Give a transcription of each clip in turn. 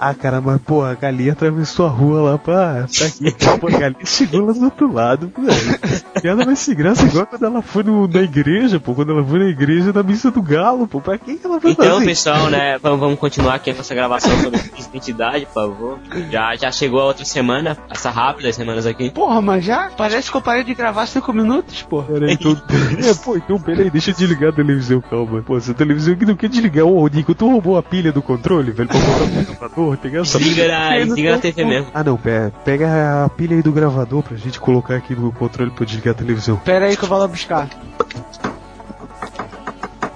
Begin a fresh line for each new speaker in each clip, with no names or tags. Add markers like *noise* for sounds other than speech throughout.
Ah, cara, mas a galinha atravessou a rua lá pra, pra aqui. Pô, a galinha chegou lá do outro lado, velho. E ela vai se graça igual quando ela foi no, na igreja, pô. Quando ela foi na igreja na missa do galo, pô. Pra que ela foi
Então,
fazer?
pessoal, né, vamos, vamos continuar aqui a nossa gravação sobre *laughs* identidade, por favor. Já, já chegou a outra semana, essa rápida, as semanas aqui.
Porra, mas já? Parece que eu parei de gravar 5 minutos, pô.
Peraí, então, *laughs* é, pô, então peraí, deixa eu desligar a televisão, calma. Pô, essa televisão aqui não quer desligar. Ô, Nico, tu roubou a pilha do controle, velho, pra botar no gravador, tem essa
Desliga na, desliga na TV mesmo.
Ah não, pera, pega a pilha aí do gravador pra gente colocar aqui no controle pra desligar a televisão.
Pera aí que eu vou lá buscar.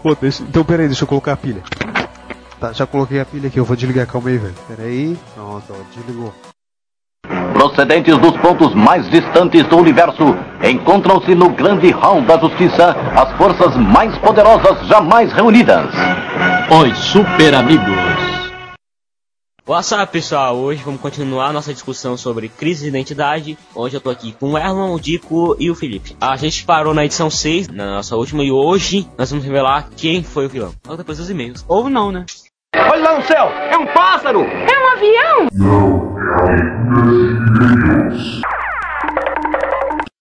Pô, deixa, então pera aí, deixa eu colocar a pilha. Tá, já coloquei a pilha aqui, eu vou desligar, calma aí, velho. Pera aí, pronto, ó, desligou.
Procedentes dos pontos mais distantes do universo, encontram-se no grande hall da justiça as forças mais poderosas jamais reunidas.
Os Super Amigos.
What's up, pessoal? Hoje vamos continuar a nossa discussão sobre crise de identidade. Hoje eu tô aqui com o Erlon, o Dico e o Felipe. A gente parou na edição 6, na nossa última, e hoje nós vamos revelar quem foi o vilão. Logo depois dos e-mails.
Ou não, né?
Olha lá no céu, é um pássaro!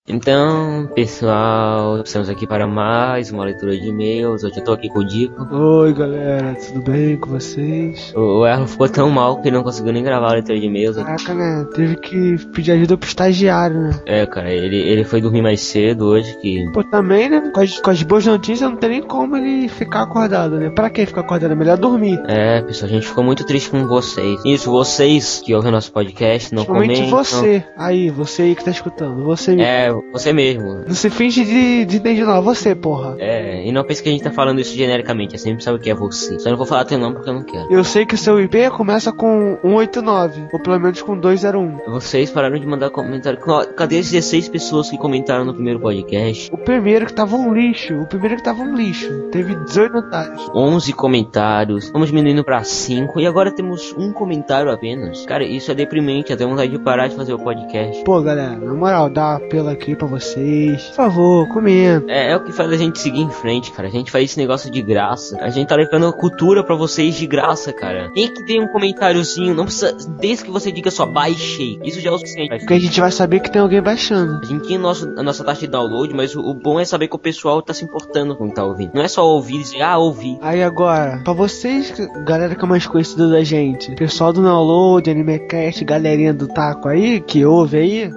Então, pessoal, estamos aqui para mais uma leitura de e-mails. Hoje eu tô aqui com o Dico.
Oi, galera, tudo bem com vocês?
O o Erlon ficou tão mal que ele não conseguiu nem gravar a leitura de e-mails.
Caraca, né? Teve que pedir ajuda pro estagiário, né?
É, cara, ele, ele foi dormir mais cedo hoje que.
Pô, também, né? Com as, com as boas notícias não tem nem como ele ficar acordado, né? Pra que ficar acordado? É melhor dormir.
É, pessoal, a gente ficou muito triste com vocês. Isso, vocês que ouvem nosso podcast, não
Principalmente
comentam.
você. Aí, você aí que tá escutando. Você mesmo.
É, você mesmo.
Não se finge de, de entender não, você, porra.
É, e não pense que a gente tá falando isso genericamente, é sempre sabe que é você. Só não vou falar teu nome porque eu não quero.
Eu sei que o seu IP começa com 189, ou pelo menos com 201.
Vocês pararam de mandar comentário. Cadê as 16 pessoas que comentaram no primeiro podcast?
O primeiro que tava um lixo, o primeiro que tava um lixo. Teve 18 notários.
11 comentários, vamos diminuindo pra 5 e agora temos um comentário apenas. Cara, isso é deprimente, até vontade de parar de fazer o podcast.
Pô, galera, na moral, dá apelo aqui pra vocês. Por favor, comenta.
É, é o que faz a gente seguir em frente, cara. A gente faz esse negócio de graça. A gente tá levando cultura pra vocês de graça, cara. Tem que ter um comentáriozinho, não precisa. Desde que você diga só baixei. Isso já é o suficiente.
Porque a gente vai saber que tem alguém baixando.
A gente tem nosso, a nossa taxa de download, mas o, o bom é saber que o pessoal tá se importando com o que tá ouvindo. Não é só ouvir e dizer, ah, ouvi.
Aí agora, pra vocês, galera que é mais conhecida da gente, pessoal do Download, Animecast, galerinha do Taco aí, que ouve aí.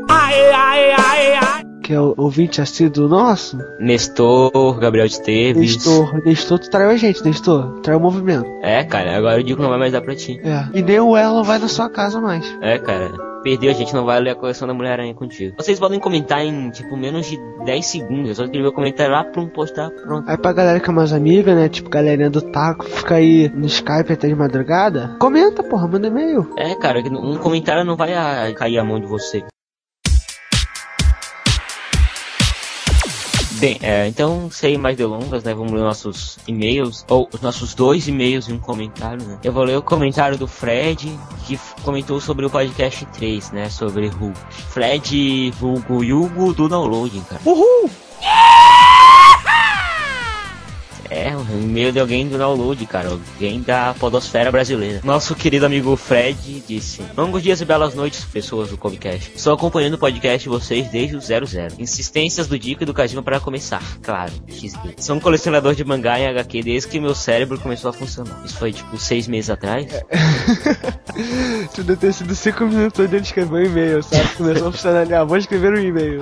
Que é o ouvinte assíduo nosso.
Nestor, Gabriel Esteves.
Nestor, Nestor, tu traiu a gente, Nestor. Traiu o movimento.
É, cara, agora eu digo que não vai mais dar pra ti.
É. E nem o Elon vai na sua casa mais.
É, cara. Perdeu, a gente não vai ler a coleção da Mulher-Aranha contigo. Vocês podem comentar em, tipo, menos de 10 segundos. É só escrever o comentário lá, prum, postar, pronto.
Aí pra galera que é mais amiga, né? Tipo, galerinha do taco, fica aí no Skype até de madrugada. Comenta, porra, manda e-mail.
É, cara, um comentário não vai ah, cair a mão de você. Bem, é, então, sem mais delongas, né? Vamos ler nossos e-mails, ou os nossos dois e-mails e um comentário, né? Eu vou ler o comentário do Fred, que comentou sobre o podcast 3, né? Sobre Hulk. Fred Vulgo Yugo do downloading, cara.
Uhul! *laughs*
É, um e-mail de alguém do download, cara. Alguém da podosfera brasileira. Nosso querido amigo Fred disse: Longos dias e belas noites, pessoas do Comcast. Estou acompanhando o podcast de vocês desde o 00. Insistências do Dico e do Kajima para começar. Claro, XD. Sou um colecionador de mangá em HQ desde que meu cérebro começou a funcionar. Isso foi tipo seis meses atrás.
Tu deve ter sido 5 minutos onde ele escreveu um e-mail, sabe? Começou a funcionar ali, ah, vou escrever um e-mail.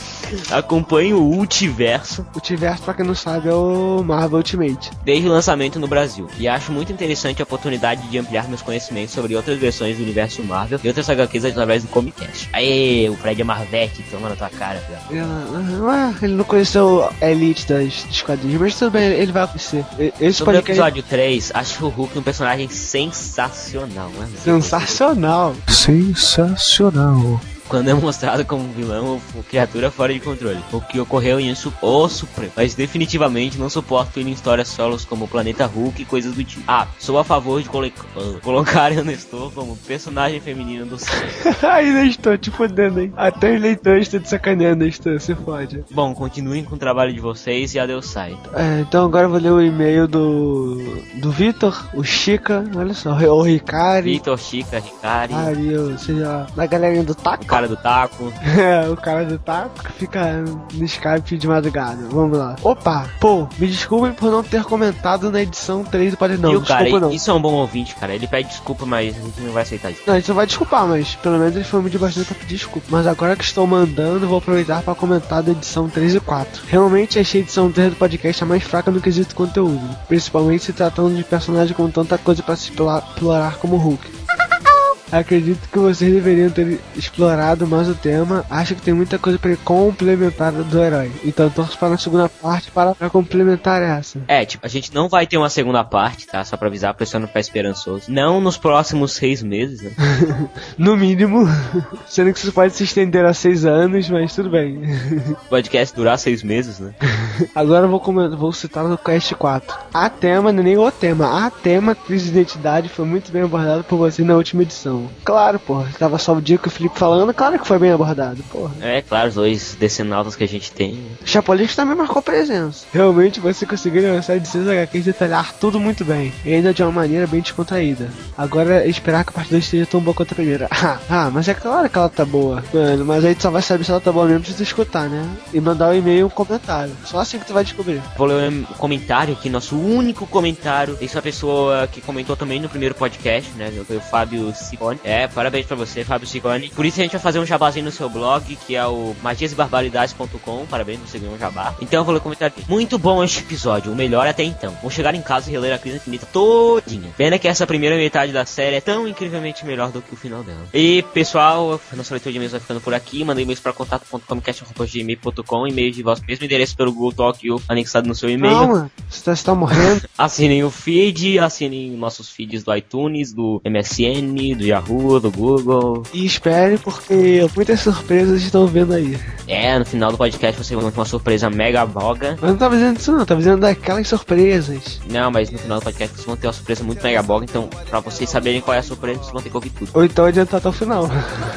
*laughs*
Acompanho o Ultiverso
O Tiverso, pra quem não sabe, é o Marvel Ultimate.
desde o lançamento no Brasil. E acho muito interessante a oportunidade de ampliar meus conhecimentos sobre outras versões do universo Marvel e outras HQs através do Comicast. Aê, o Fred é Marvete, toma na tua cara, velho.
Ele, ah, ele não conheceu a elite das, dos quadrinhos, mas tudo bem, ele vai conhecer. Esse
Sobre o episódio 3, acho o Hulk um personagem sensacional, né? velho?
é sensacional.
Sensacional.
Quando é mostrado como vilão ou criatura fora de controle. O que ocorreu em Su O Supremo. Mas definitivamente não suporto ir em histórias solos como Planeta Hulk e coisas do tipo. Ah, sou a favor de colo colocar *laughs* a Nestor como personagem feminino do. *laughs*
Ainda estou te fodendo, hein? Até os leitores estão te sacaneando, estou, se fode.
Bom, continuem com o trabalho de vocês e adeus sai.
É, então agora eu vou ler o e-mail do. do Vitor, o Chica, olha só, *laughs* o Ricari.
Vitor, Chica, Ricari.
Ari, ou seja, da galerinha do taco.
O cara do taco. *laughs*
É, o cara do taco que fica no Skype de madrugada. Vamos lá. Opa, pô, me desculpem por não ter comentado na edição 3 do Pode Não.
e o
desculpa
cara,
não.
isso é um bom ouvinte, cara. Ele pede desculpa, mas a gente não vai aceitar isso.
Não, a gente não vai desculpar, mas pelo menos ele foi muito bastante pra pedir desculpa. Mas agora que estou mandando, vou aproveitar para comentar da edição 3 e 4. Realmente achei a edição 3 do podcast a mais fraca no quesito conteúdo, principalmente se tratando de personagem com tanta coisa para se explorar, como o Hulk. Acredito que vocês deveriam ter explorado mais o tema. Acho que tem muita coisa para complementar do herói. Então torço para a segunda parte para, para complementar essa.
É, tipo, a gente não vai ter uma segunda parte, tá? Só pra avisar, a pessoa não ficar esperançoso. Não nos próximos seis meses, né? *laughs*
No mínimo, *laughs* sendo que isso pode se estender a seis anos, mas tudo bem.
O podcast durar seis meses, né? *laughs*
Agora eu vou, comentar, vou citar no Quest 4. A tema, não é nem o tema, a tema crise de identidade foi muito bem abordado por você na última edição. Claro, porra, tava só o dia que o Felipe falando, claro que foi bem abordado, porra.
É, claro, os dois decenautas que a gente tem.
Chapolin também marcou presença. Realmente você conseguiu lançar de 6 HQs e detalhar tudo muito bem, e ainda de uma maneira bem descontraída. Agora é esperar que a parte 2 esteja tão boa quanto a primeira. *laughs* ah, mas é claro que ela tá boa. Mano, mas aí tu só vai saber se ela tá boa mesmo se tu escutar, né? E mandar um e-mail um comentário. Só assim que tu vai descobrir.
Vou ler um comentário aqui, nosso único comentário. Essa pessoa que comentou também no primeiro podcast, né? Foi o Fábio É, parabéns pra você, Fábio Sicone. Por isso a gente vai fazer um jabazinho no seu blog, que é o magiasbarbaridades.com. Parabéns por seguir um jabá. Então eu vou ler o comentário aqui. Muito bom este episódio, o melhor até então. Vou chegar em casa e reler a crise infinita todinha. Pena que essa primeira metade da série é tão incrivelmente melhor do que o final dela. E pessoal, nossa leitura de e-mails vai ficando por aqui. Mandei e-mails para contato.comcast.gmail.com, e-mail de vosso mesmo endereço pelo Google Talk ou anexado no seu e-mail.
Calma, você tá, você tá morrendo. *laughs*
Assinem o feed, assinem nossos feeds do iTunes, do MSN, do Yahoo, do Google.
e espere, porque muitas surpresas estão vendo aí.
É, no final do podcast você vai ter uma surpresa mega boga.
Mas não tava dizendo isso não, tava dizendo daquelas surpresas.
Não, mas no final do podcast vocês vão ter uma surpresa muito mega boga, então pra vocês saberem qual é a surpresa, vocês vão ter que ouvir tudo.
Ou então adiantar até o final.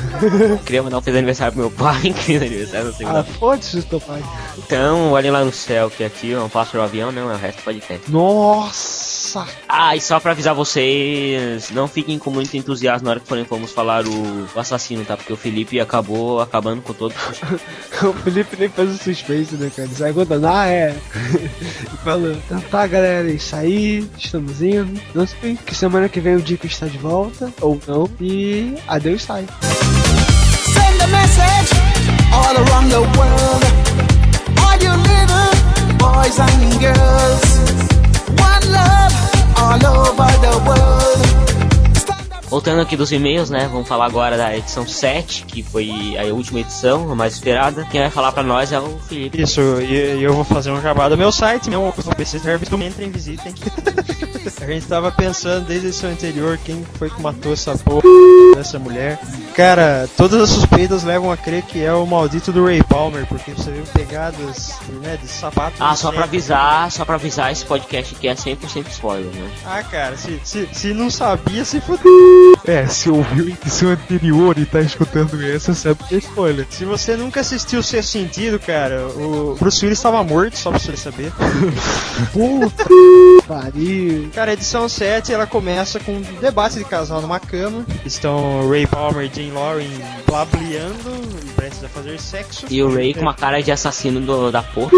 *laughs*
Queria mandar um feliz aniversário pro meu pai, *laughs* fez aniversário na
ah,
segunda.
foda-se teu pai.
Então, olhem lá no céu, que aqui é um pássaro avião, não, é o resto do podcast.
Nossa!
Ah, e só pra avisar vocês, não fiquem com muito entusiasmo na hora que forem vamos falar o, o assassino, tá? Porque o Felipe acabou acabando com todo *laughs* o
Felipe nem fez o suspense, né, cara? Ele sai contando, ah, é. *laughs* E falou, então tá, galera, é isso aí, estamos indo. Não sei que semana que vem o Dico está de volta, ou não. E adeus, sai.
Send a message all around the world. All you little boys and girls.
Voltando aqui dos e-mails, né? Vamos falar agora da edição 7, que foi a última edição, a mais esperada. Quem vai falar pra nós é o Felipe.
Isso, e, eu vou fazer um jabá do meu site, meu PC Service, entrem, visitem. *laughs* A gente tava pensando desde a edição anterior quem foi que matou essa porra dessa mulher. Cara, todas as suspeitas levam a crer que é o maldito do Ray Palmer, porque você viu pegadas né, de sapato.
Ah, só pra
sangue.
avisar, só pra avisar, esse podcast aqui é 100% spoiler, né?
Ah, cara, se, se, se não sabia, se fudeu.
É, se ouviu a edição anterior e tá escutando essa, sabe que é spoiler.
Se você nunca assistiu o Sexto Sentido, cara, o Bruce Willis estava morto, só pra você saber. *laughs*
Puta pariu.
Cara, a edição 7 ela começa com um debate de casal numa cama. Estão Ray Palmer e Jane Lauren blableando, prestes a fazer sexo.
E o Ray com uma cara de assassino do- da porra.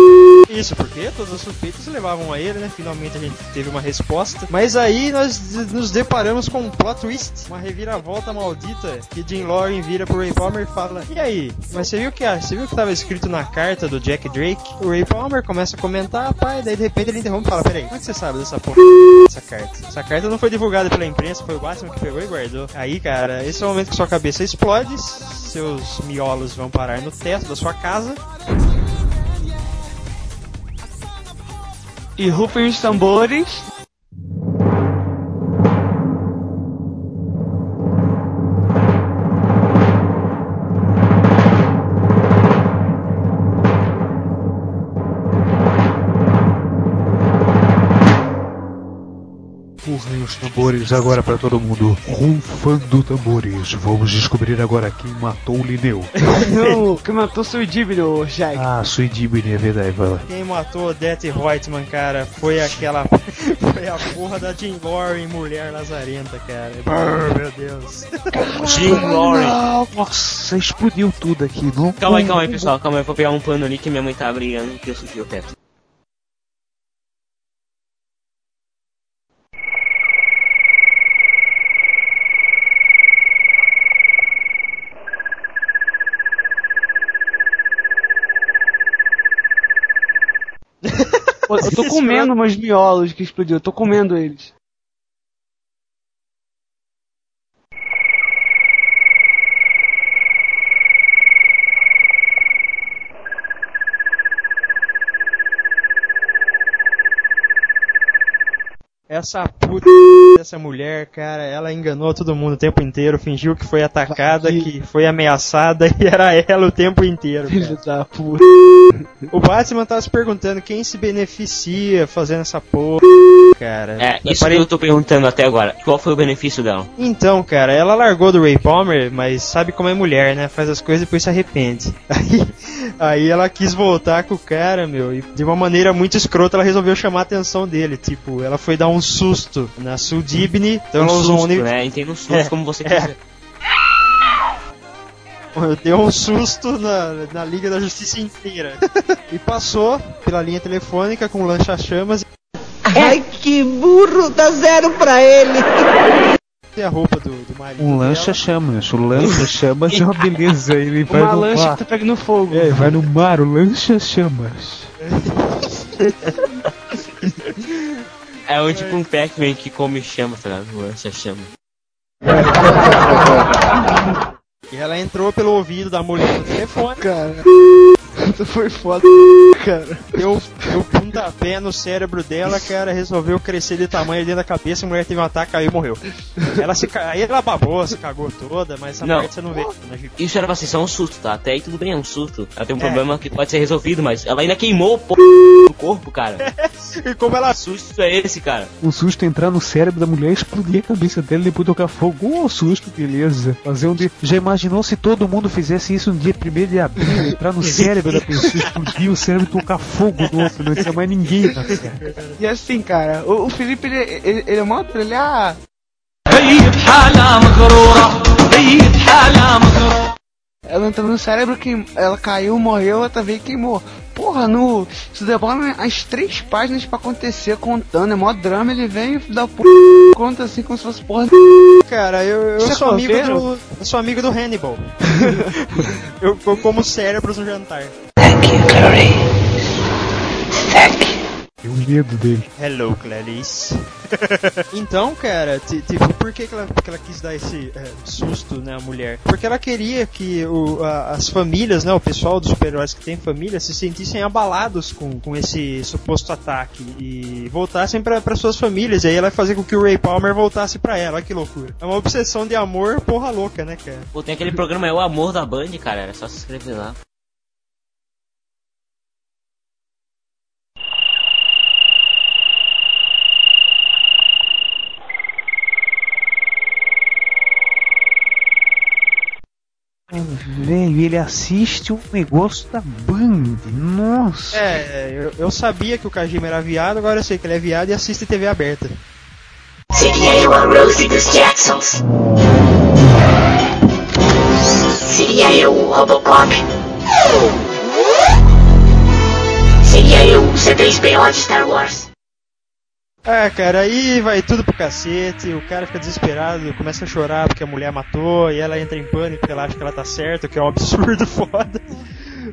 Isso, porque todas as suspeitas levavam a ele, né? Finalmente a gente teve uma resposta. Mas aí nós nos deparamos com um plot twist, uma reviravolta maldita, que Jane Lauren vira pro Ray Palmer e fala: E aí? Mas você viu que ah, você viu que tava escrito na carta do Jack Drake? O Ray Palmer começa a comentar, pai, daí de repente ele interrompe e fala: Peraí, como é que você sabe dessa porra? Essa carta. Essa carta não foi divulgada pela imprensa, foi o Batman que pegou e guardou. Aí, cara, esse é o momento que sua cabeça explode, seus miolos vão parar no teto da sua casa.
E rufem os tambores.
Tambores agora pra todo mundo. Rufando tambores. Vamos descobrir agora quem matou o Lineu. *laughs*
Não, que matou seu Dibno, Jack.
Ah, Suidibini, é verdade, vai.
Quem matou Death Reutemann, cara, foi aquela. *laughs* Foi a porra da Jean Lauren, mulher lazarenta, cara. Brrr, meu Deus.
Jim Lauren.
Nossa, explodiu tudo aqui, não?
Calma aí, calma aí, pessoal. Calma aí, eu vou pegar um pano ali que minha mãe tá brigando que eu subi o teto.
Eu tô comendo meus miolos que explodiu, eu tô comendo eles.
Essa puta dessa mulher, cara, ela enganou todo mundo o tempo inteiro, fingiu que foi atacada, que foi ameaçada *laughs* e era ela o tempo inteiro.
Filho da puta.
O Batman tava se perguntando quem se beneficia fazendo essa porra, cara.
É, isso
Apare-
que eu tô perguntando até agora. Qual foi o benefício dela?
Então, cara, ela largou do Ray Palmer, mas sabe como é mulher, né? Faz as coisas e depois se arrepende. *laughs* Aí, aí ela quis voltar com o cara, meu, e de uma maneira muito escrota ela resolveu chamar a atenção dele. Tipo, ela foi dar um susto na Sudibne, então ela
um
usou um
susto,
uni-
né? Entenda um susto
É,
como você
é.
quiser.
Deu um susto na, na Liga da Justiça inteira. e passou pela linha telefônica com lancha-chamas
Ai, que burro, dá zero pra ele.
A roupa do, do marido.
Um lancha-chamas. O lancha-chamas é uma beleza. Ele vai
Uma
no
lancha
mar.
que tá pegando fogo.
É, vai no mar, o lancha-chamas.
É um tipo um Pac-Man que come chama, tá ligado? Lança chama.
E ela entrou pelo ouvido da mulher no telefone,
Cara, *laughs* foi foda, cara.
deu, deu pontapé no cérebro dela, cara, resolveu crescer de tamanho dentro da cabeça, a mulher teve um ataque, caiu e morreu. Ela se ca... Aí ela babou, se cagou toda, mas essa
Não.
parte você não vê. né?
Isso era pra ser só um susto, tá? Até aí tudo bem, é um susto. Ela tem um
É.
problema que pode ser resolvido, mas ela ainda queimou o p... do corpo, cara. *laughs*
E como ela
Que susto é esse, cara?
Um susto entrar no cérebro da mulher, explodir a cabeça dela e depois tocar fogo. Oh, susto, beleza. Fazer um dia. Já imaginou se todo mundo fizesse isso no dia 1 de abril? Entrar no *laughs* cérebro da pessoa, explodir o cérebro e tocar fogo no outro, não tinha mais ninguém na Terra.
E assim, cara, o, o Felipe, ele, ele, ele é mó ele ah, ela entrou no cérebro, que ela caiu, morreu, outra vez queimou. Porra, no. Isso demora as três páginas pra acontecer contando, é mó drama, ele vem e da p. conta assim como se fosse porra.
Cara, eu, eu
Você é
sou amigo do. Eu sou amigo do Hannibal. *laughs* eu, eu como cérebros no jantar.
Tenho medo dele.
Hello, Clarice. *laughs* então, cara, ti- tipo, por que, que, ela, que ela quis dar esse é, susto, né, a mulher? Porque ela queria que o, a- as famílias, né, o pessoal dos super-heróis que tem família, se sentissem abalados com, com esse suposto ataque e voltassem para suas famílias. E aí ela ia fazer com que o Ray Palmer voltasse pra ela. Olha que loucura. É uma obsessão de amor, porra louca, né, cara?
Pô, tem aquele programa É o Amor da Band, cara. Era só se inscrever lá.
Velho, ele assiste um negócio da Band. Nossa.
É, eu, eu sabia que o Kajima era viado, agora eu sei que ele é viado e assiste TV aberta.
Seria eu a Rosie dos Jacksons. Seria eu o Robocop. Seria eu o C3PO de Star Wars.
Ah, cara, aí vai tudo pro cacete, o cara fica desesperado, começa a chorar porque a mulher matou, e ela entra em pânico porque ela acha que ela tá certa, que é um absurdo *laughs* foda.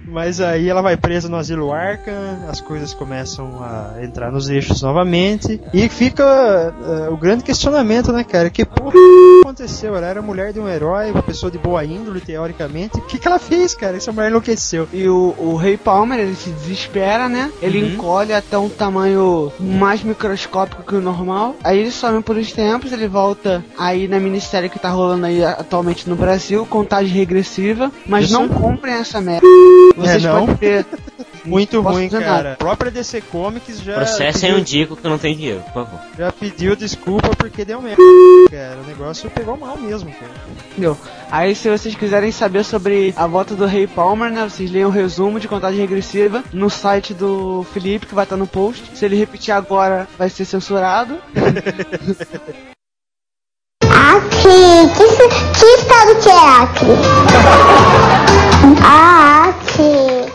Mas aí ela vai presa no asilo Arkham, as coisas começam a entrar nos eixos novamente, e fica eh, o grande questionamento, né, cara, que porra aconteceu? Ela era mulher de um herói, uma pessoa de boa índole, teoricamente, o que que ela fez, cara? Essa mulher enlouqueceu.
E o, o Rei Palmer, ele se desespera, né? Ele
Uhum.
encolhe até um tamanho mais microscópico que o normal. Aí ele some por uns tempos, ele volta aí na minissérie que tá rolando aí atualmente no Brasil, contagem regressiva. Mas
Isso.
não comprem essa merda. Vocês
É, não?
podem ter *laughs*
muito ruim,
dizer
cara. A própria DC Comics já.
Processem
pediu-
o Dico que não tem dinheiro, por favor.
Já pediu desculpa porque deu merda, cara. O negócio pegou mal mesmo, cara.
Entendeu? Aí se vocês quiserem saber sobre a volta do Rei Palmer, né? Vocês leiam o resumo de contagem regressiva no site do Felipe, que vai estar no post. Se ele repetir agora, vai ser censurado. *laughs*
Aqui, que, que estado que é Acre? *laughs* Ah, aqui.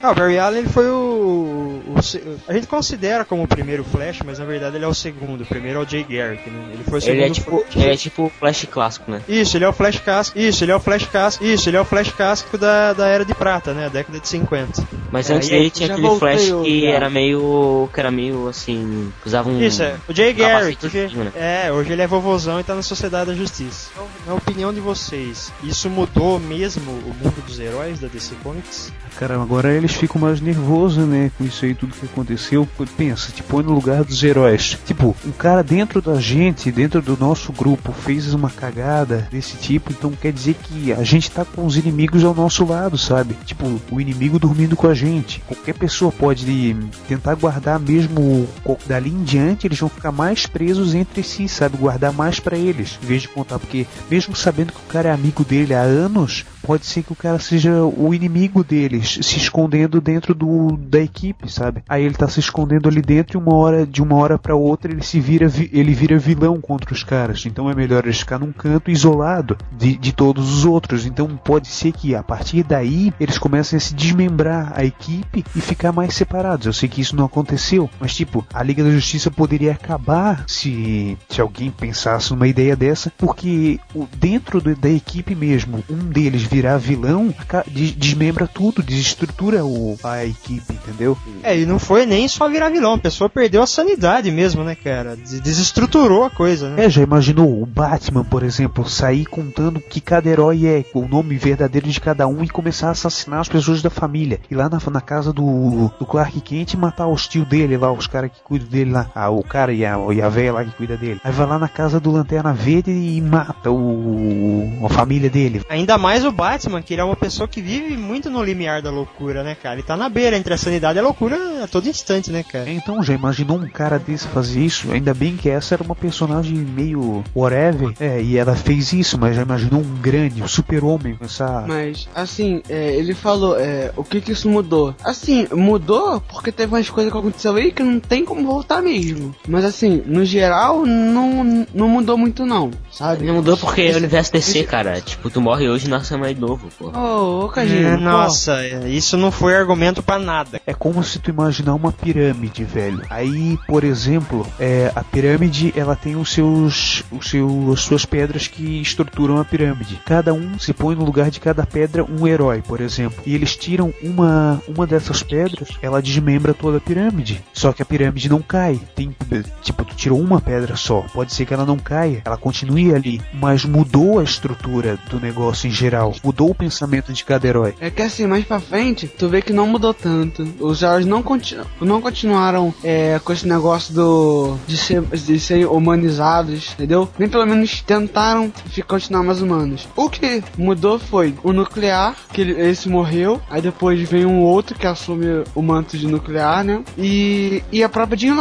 Ah, o Barry Allen ele foi o, o A gente considera como o primeiro Flash, mas na verdade ele é o segundo. O primeiro é o Jay Garrick, né? Ele foi o segundo
Ele é tipo,
Flash.
ele é tipo o Flash clássico, né?
Isso, ele é o Flash Casco. Isso, ele é o Flash Casco. Isso, ele é o Flash Casco da, da Era de Prata, né? A década de 50.
Mas
É,
antes dele tinha aquele Flash que
cara.
era meio. que era meio assim. usava um.
Isso, é. O Jay Garrick,
capacetezinho, né?
é, hoje ele é vovozão e tá na Sociedade da Justiça. Então, na opinião de vocês, isso mudou mesmo o mundo dos heróis da DC Comics?
Cara, agora eles ficam mais nervosos, né? Com isso aí, tudo que aconteceu. Pensa, te põe no lugar dos heróis. Tipo, um cara dentro da gente, dentro do nosso grupo, fez uma cagada desse tipo, então quer dizer que a gente tá com os inimigos ao nosso lado, sabe? Tipo, o inimigo dormindo com a gente. Qualquer pessoa pode tentar guardar mesmo dali em diante, eles vão ficar mais presos entre si, sabe? Guardar mais pra eles, em vez de contar, porque mesmo sabendo que o cara é amigo dele há anos, pode ser que o cara seja o inimigo deles, se escondendo dentro do da equipe, sabe? Aí ele tá se escondendo ali dentro e uma hora de uma hora para outra ele se vira vi- ele vira vilão contra os caras. Então é melhor ele ficar num canto isolado de, de todos os outros. Então pode ser que a partir daí eles comecem a se desmembrar a equipe e ficar mais separados. Eu sei que isso não aconteceu, mas tipo, a Liga da Justiça poderia acabar se se alguém pensasse numa ideia dessa, porque dentro da equipe mesmo, um deles virar vilão, desmembra tudo, desestrutura o, a equipe, entendeu?
É, e não foi nem só virar vilão, a pessoa perdeu a sanidade mesmo, né, cara? Des- Desestruturou a coisa, né?
É, já imaginou o Batman, por exemplo, sair contando que cada herói é, o nome verdadeiro de cada um e começar a assassinar as pessoas da família. Ir lá na, na casa do, do Clark Kent e matar os tios dele lá, os caras que cuidam dele lá. Ah, o cara e a, e a velha lá que cuida dele. Aí vai lá na casa do Lanterna Verde e mata o, a família dele.
Ainda mais o Batman, que ele é uma pessoa que vive muito no limiar da loucura, né, cara? Ele tá na beira entre a sanidade e a loucura a todo instante, né, cara?
Então, já imaginou um cara desse fazer isso? Ainda bem que essa era uma personagem meio whatever. É, e ela fez isso, mas já imaginou um grande, um super-homem com essa.
Mas, assim, é, ele falou, é, o que que isso mudou? Assim, mudou porque teve umas coisas que aconteceu aí que não tem como voltar mesmo. Mas, assim, no geral, não, não mudou muito não, sabe?
Não mudou porque é o universo DC, cara. Tipo, tu morre hoje e nasce novo, pô.
Ô, Cadinho,
É, nossa, isso não foi argumento pra nada.
É como se tu imaginar uma pirâmide, velho. Aí, por exemplo, é, a pirâmide ela tem os seus, os seus, as suas pedras que estruturam a pirâmide. Cada um se põe no lugar de cada pedra um herói, por exemplo. E eles tiram uma, uma dessas pedras, ela desmembra toda a pirâmide. Só que a pirâmide não cai. Tem, tipo, tu tirou uma pedra só. Pode ser que ela não caia, ela continue ali. Mas mudou a estrutura do negócio em geral. Mudou o pensamento de cada herói.
É que assim, mais pra frente, tu vê que não mudou tanto. Os heróis não, continu não continuaram é, com esse negócio do de, ser, de serem humanizados, entendeu? Nem pelo menos tentaram continuar mais humanos. O que mudou foi o nuclear, que ele, esse morreu, aí depois vem um outro que assume o manto de nuclear, né? E, e a própria Jean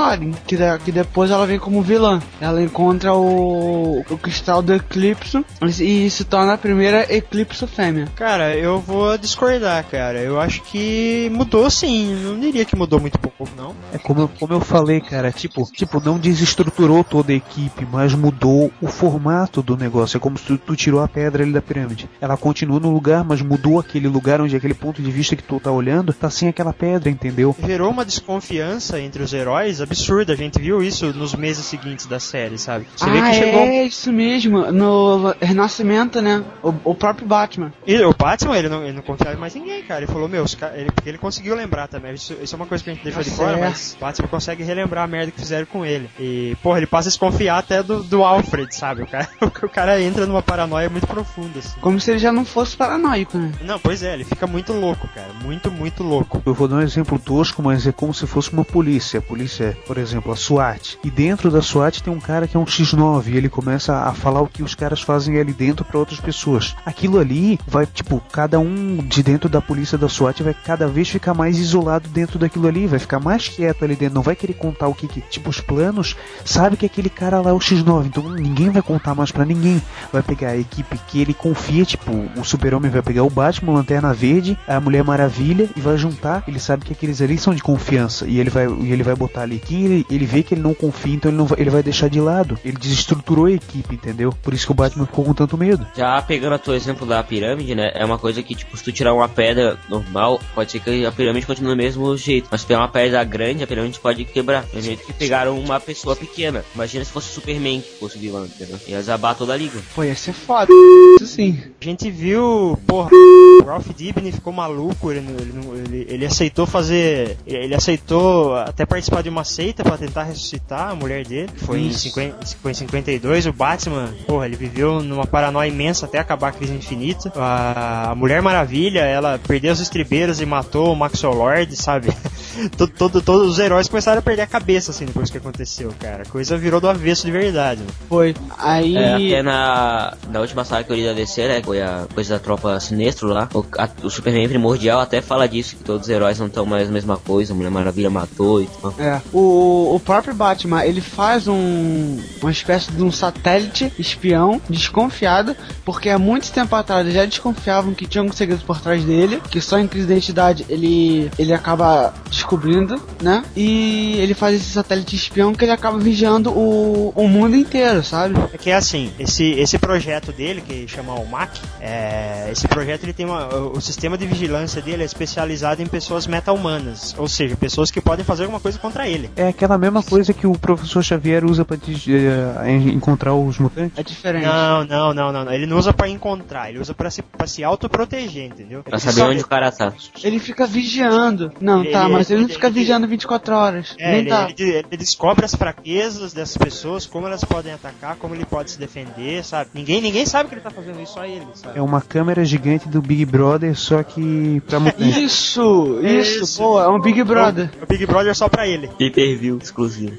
que, que depois ela vem como vilã. Ela encontra o, o cristal do Eclipse e se torna a primeira Eclipse fêmea.
Cara, eu vou discordar, cara. Eu acho que mudou sim. Não diria que mudou muito pouco, não.
É como, eu- como eu falei, cara, tipo, tipo, não desestruturou toda a equipe, mas mudou o formato do negócio. É como se tu, tu tirou a pedra ali da pirâmide. Ela continua no lugar, mas mudou aquele lugar onde aquele ponto de vista que tu tá olhando, tá sem aquela pedra, entendeu?
Gerou uma desconfiança entre os heróis absurda. A gente viu isso nos meses seguintes da série, sabe? Você vê
ah,
que chegou.
é isso mesmo. No Renascimento, né? O, o próprio Batman.
E o Batman, ele não, ele não confiava mais ninguém, cara. Ele falou, meu, ele, porque ele conseguiu lembrar Exatamente, isso, isso é uma coisa que a gente deixou
Tá
de fora,
certo.
mas o Batman consegue relembrar a merda que fizeram com ele. E, porra, ele passa a desconfiar até do, do Alfred, sabe? O cara, *laughs* o cara entra numa paranoia muito profunda, assim.
Como se ele já não fosse paranoico, né?
Não, pois é, ele fica muito louco, cara. Muito, muito louco.
Eu vou dar um exemplo tosco, mas é como se fosse uma polícia. A polícia é, por exemplo, a SWAT. E dentro da SWAT tem um cara que é um X9 e ele começa a falar o que os caras fazem ali dentro para outras pessoas. Aquilo ali vai, tipo, cada um de dentro da polícia da SWAT vai cada vez ficar mais isolado dentro daquilo ali, vai ficar mais quieto ali dentro, não vai querer contar o que, que tipo, os planos, sabe que aquele cara lá é o X9, então ninguém vai contar mais pra ninguém. Vai pegar a equipe que ele confia, tipo, o Super-Homem vai pegar o Batman, o Lanterna Verde, a Mulher Maravilha e vai juntar. Ele sabe que aqueles ali são de confiança e ele vai, e ele vai botar ali. Quem ele, ele vê que ele não confia, então ele, não vai, ele vai deixar de lado. Ele desestruturou a equipe, entendeu? Por isso que o Batman ficou com tanto medo.
Já pegando o teu exemplo da pirâmide, né? É uma coisa que, tipo, se tu tirar uma pedra normal, pode ser que a pirâmide continue do mesmo jeito. Mas se pegar uma pedra grande, a pirâmide pode quebrar. Do jeito que pegaram uma pessoa pequena. Imagina se fosse o Superman que fosse o vilão, entendeu? Ia zabar toda a liga.
Pô, ia ser foda. Isso sim.
A gente viu, porra, o Ralph Dibny ficou maluco, ele, ele, ele, ele aceitou fazer. Ele aceitou até participar de uma seita pra tentar ressuscitar a mulher dele. Foi em,
Isso.
50, foi em 52. O Batman, porra, ele viveu numa paranoia imensa até acabar a crise infinita. A, a Mulher Maravilha, ela perdeu os estribeiros e matou o Maxwell Lord, sabe? *laughs* todo, todo- todos os heróis começaram a perder a cabeça assim depois que aconteceu, cara. A coisa virou do avesso de verdade. né?
Foi. Aí.
É, até na, na última saga que eu li da DC, né? Foi a coisa da tropa sinistro lá. O, a- o Superman primordial até fala disso, que todos os heróis não estão mais a mesma coisa, a Mulher Maravilha matou e tal.
É, o, o próprio Batman, ele faz um uma espécie de um satélite espião desconfiado, porque há muito tempo atrás já desconfiavam que tinha um segredo por trás dele, que só em crise de identidade ele ele acaba descobrindo, né? E ele faz esse satélite espião que ele acaba vigiando o, o mundo inteiro, sabe?
É que é assim, esse, esse projeto dele, que chama o MAC, é, esse projeto ele tem uma, o, sistema de vigilância dele é especializado em pessoas meta-humanas, ou seja, pessoas que podem fazer alguma coisa contra ele.
É aquela mesma coisa que o professor Xavier usa pra des- eh, encontrar os mutantes.
É diferente.
Não, não, não, não, não. Ele não usa pra encontrar, ele usa pra se, pra se autoproteger, entendeu?
Pra
Ele
saber onde o cara tá.
Ele fica vigiando. Não,
Ele-
tá, mas ele não
ele-
fica
ele-
vigiando 24 horas.
É,
Nem
ele,
tá.
ele- ele descobre as fraquezas dessas pessoas, como elas podem atacar, como ele pode se defender, sabe? Ninguém, ninguém sabe que ele tá fazendo isso, só ele, sabe?
É uma câmera gigante do Big Brother, só que pra mutantes.
Isso, isso,
Isso.
pô, é um Big Brother.
O Big Brother só pra ele.
Pay-per-view exclusivo.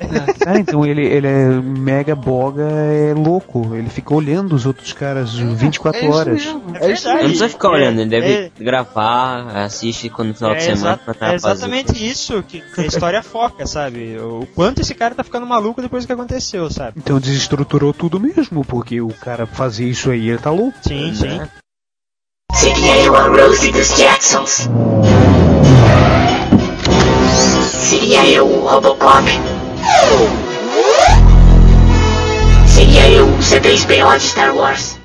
Ah, então ele, ele é mega boga, é louco. Ele fica olhando os outros caras 24
é isso
horas.
mesmo,
É
é isso.
Não precisa ficar
É,
olhando, ele deve
é-
gravar, assiste quando no final
É,
de semana
exa-
pra
é
fazer.
exatamente isso que, que a história *laughs* foca, sabe? O quanto esse cara tá ficando maluco depois do que aconteceu, sabe?
Então desestruturou tudo mesmo, porque o cara fazia isso aí, ele tá louco.
Sim, sim.
Seria eu a Rosie dos Jacksons. Seria eu o Robocop. Seria eu o C3PO de Star Wars.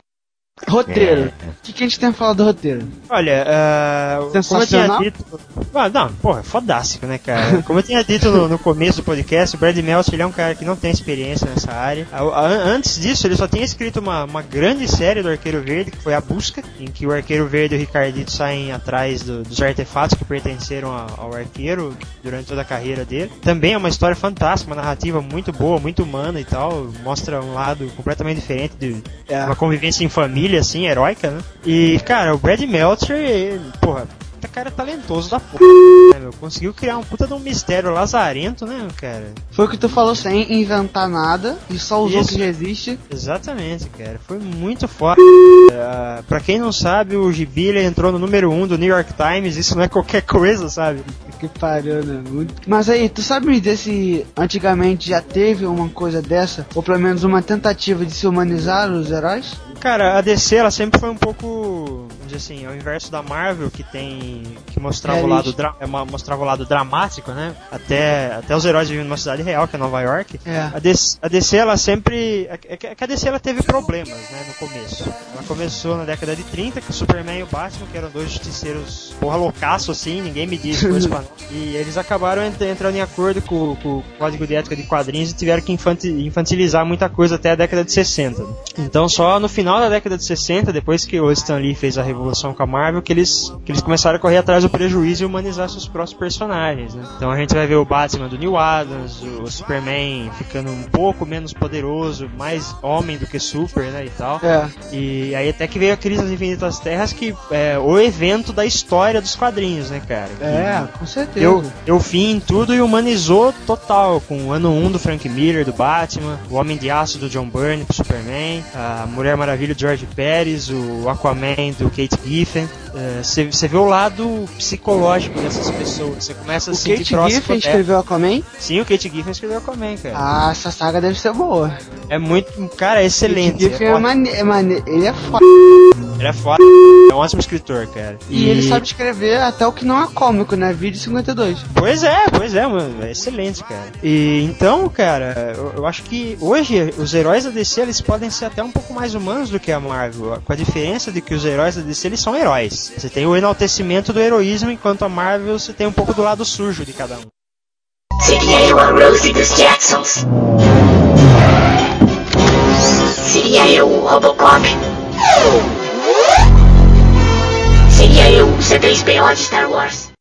Roteiro.
É.
O que, que a gente tem a falar do roteiro?
Olha, ah, como eu tinha
Sensacional?
dito. Ah, não, porra, é fodástico, né, cara? *laughs* Como eu tinha dito no, no começo do podcast, o Brad Meltzer ele é um cara que não tem experiência nessa área. A- a- antes disso, ele só tinha escrito uma, uma grande série do Arqueiro Verde, que foi A Busca, em que o Arqueiro Verde e o Ricardito saem atrás do- dos artefatos que pertenceram a- ao arqueiro durante toda a carreira dele. Também é uma história fantástica, uma narrativa muito boa, muito humana e tal. Mostra um lado completamente diferente de
É.
uma convivência em família, assim, heróica, né? E, cara, o Brad Meltzer, ele, porra, puta cara talentoso da porra, né, meu? Conseguiu criar um puta de um mistério lazarento, né, cara?
Foi o que tu falou sem inventar nada e só usou o
Isso.
que já existe.
Exatamente, cara. Foi muito foda. Uh, pra quem não sabe, o Gibi ele entrou no número 1 um do New York Times, isso não é qualquer coisa, sabe?
Que pariu, né? Muito... Mas aí, tu sabe me dizer se antigamente já teve uma coisa dessa? Ou pelo menos uma tentativa de se humanizar os heróis?
Cara, a DC ela sempre foi um pouco, vamos dizer assim, ao inverso da Marvel, que tem que mostrava o
Realista.
lado é, mostrava o lado dramático, né? Até até os heróis vivem numa cidade real, que é Nova York.
É.
A DC, a DC ela sempre é que- é que a DC ela teve problemas, né, no começo. Ela começou na década de 30 com o Superman e o Batman, que eram dois justiceiros porra loucaço assim, ninguém me disse coisa pra nós. E eles acabaram ent- entrando em acordo com, com o código de ética de quadrinhos e tiveram que infanti- infantilizar muita coisa até a década de 60. né? Então só no final da década de 60, depois que o Stan Lee fez a revolução com a Marvel, que eles, que eles começaram a correr atrás do prejuízo e humanizar seus próprios personagens, né? Então a gente vai ver o Batman do New Adams, o Superman ficando um pouco menos poderoso, mais homem do que super, né, e tal.
É.
E aí até que veio a Crise das Infinitas Terras, que é o evento da história dos quadrinhos, né, cara? Que
É, com certeza.
Deu, deu fim em tudo e humanizou total, com o ano 1 do Frank Miller, do Batman, o Homem de Aço do John Byrne pro Superman, a Mulher Maravilha do George Pérez, o Aquaman do Kate Giffen. Você vê o lado psicológico dessas pessoas. Você começa a
O
sentir
Kate Giffen
é,
escreveu Aquaman?
Sim, o Kate Giffen escreveu Aquaman, cara.
Ah, essa saga deve ser boa.
É muito. Cara, é excelente.
Kate Giffen é,
ótimo.
mane é mane ele é foda.
Ele é foda. É um ótimo escritor, cara.
E ele sabe escrever até o que não é cômico, né? Vídeo 52.
Pois é, pois é, mano. É excelente, cara. E então, cara, eu, eu acho que hoje os heróis da DC eles podem ser até um pouco mais humanos do que a Marvel, com a diferença de que os heróis da DC eles são heróis. Você tem o enaltecimento do heroísmo, enquanto a Marvel você tem um pouco do lado sujo de cada um.
Seria eu a Rosie dos Jacksons. Seria eu o Robocop. Seria eu o C3PO de Star Wars.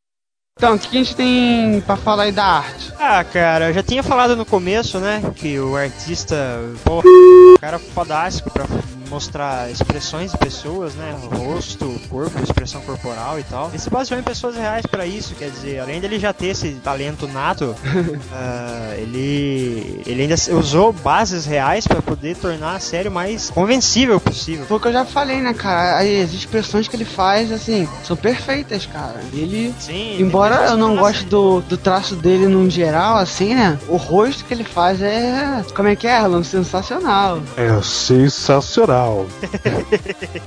Então, o que a gente tem pra falar aí da arte?
Ah, cara, eu já tinha falado no começo, né, que o artista, porra, o cara fodástico pra mostrar expressões de pessoas, né, rosto, corpo, expressão corporal e tal. Ele se baseou em pessoas reais pra isso, quer dizer, além dele já ter esse talento nato, *laughs* ah, ele ele ainda usou bases reais pra poder tornar a série o mais convencível possível.
Foi o que eu já falei, né, cara? As expressões que ele faz, assim, são perfeitas, cara. Ele.
Sim,
Embora
tem
eu não goste do, do traço dele num geral, assim, né? O rosto que ele faz é. Como é que é, Erlon? Sensacional.
É sensacional.